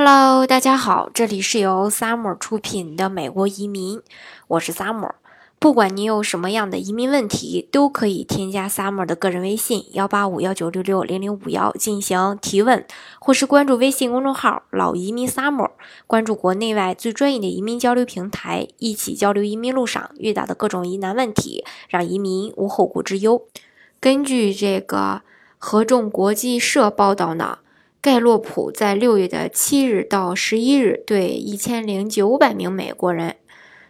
Hello，大家好，这里是由 Summer 出品的美国移民，我是 Summer。不管你有什么样的移民问题，都可以添加 Summer 的个人微信幺八五幺九六六零零五幺进行提问，或是关注微信公众号“老移民 Summer”，关注国内外最专业的移民交流平台，一起交流移民路上遇到的各种疑难问题，让移民无后顾之忧。根据这个合众国际社报道呢。盖洛普在六月的七日到十一日，对一千零九百名美国人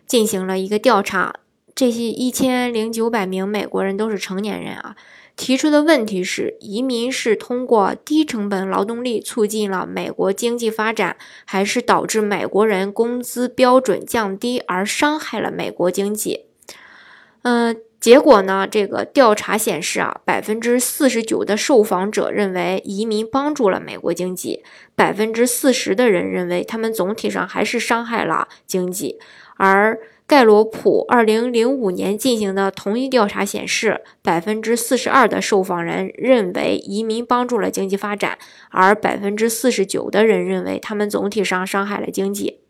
进行了一个调查。这些一千零九百名美国人都是成年人啊。提出的问题是：移民是通过低成本劳动力促进了美国经济发展，还是导致美国人工资标准降低而伤害了美国经济？嗯。结果呢？这个调查显示啊，百分之四十九的受访者认为移民帮助了美国经济，百分之四十的人认为他们总体上还是伤害了经济。而盖洛普二零零五年进行的同一调查显示，百分之四十二的受访人认为移民帮助了经济发展，而百分之四十九的人认为他们总体上伤害了经济。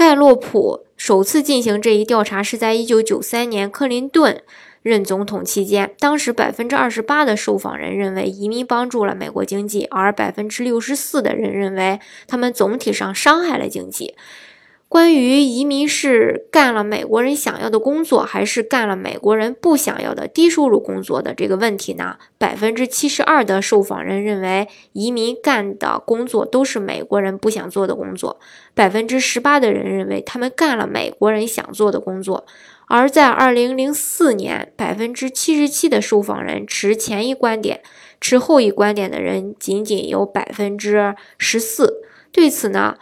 盖洛普首次进行这一调查是在1993年克林顿任总统期间，当时百分之二十八的受访人认为移民帮助了美国经济，而百分之六十四的人认为他们总体上伤害了经济。关于移民是干了美国人想要的工作，还是干了美国人不想要的低收入工作的这个问题呢？百分之七十二的受访人认为移民干的工作都是美国人不想做的工作，百分之十八的人认为他们干了美国人想做的工作。而在二零零四年，百分之七十七的受访人持前一观点，持后一观点的人仅仅有百分之十四。对此呢？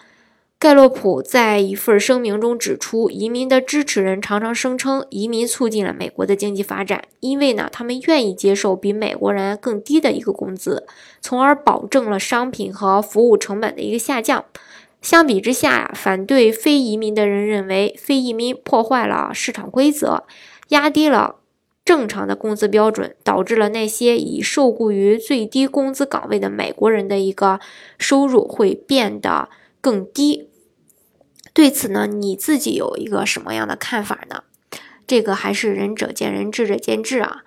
盖洛普在一份声明中指出，移民的支持人常常声称，移民促进了美国的经济发展，因为呢，他们愿意接受比美国人更低的一个工资，从而保证了商品和服务成本的一个下降。相比之下，反对非移民的人认为，非移民破坏了市场规则，压低了正常的工资标准，导致了那些已受雇于最低工资岗位的美国人的一个收入会变得更低。对此呢，你自己有一个什么样的看法呢？这个还是仁者见仁，智者见智啊。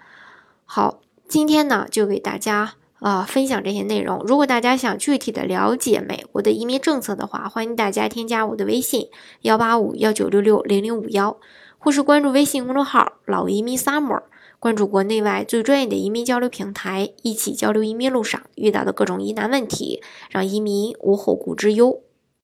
好，今天呢就给大家啊分享这些内容。如果大家想具体的了解美国的移民政策的话，欢迎大家添加我的微信幺八五幺九六六零零五幺，或是关注微信公众号老移民 summer，关注国内外最专业的移民交流平台，一起交流移民路上遇到的各种疑难问题，让移民无后顾之忧。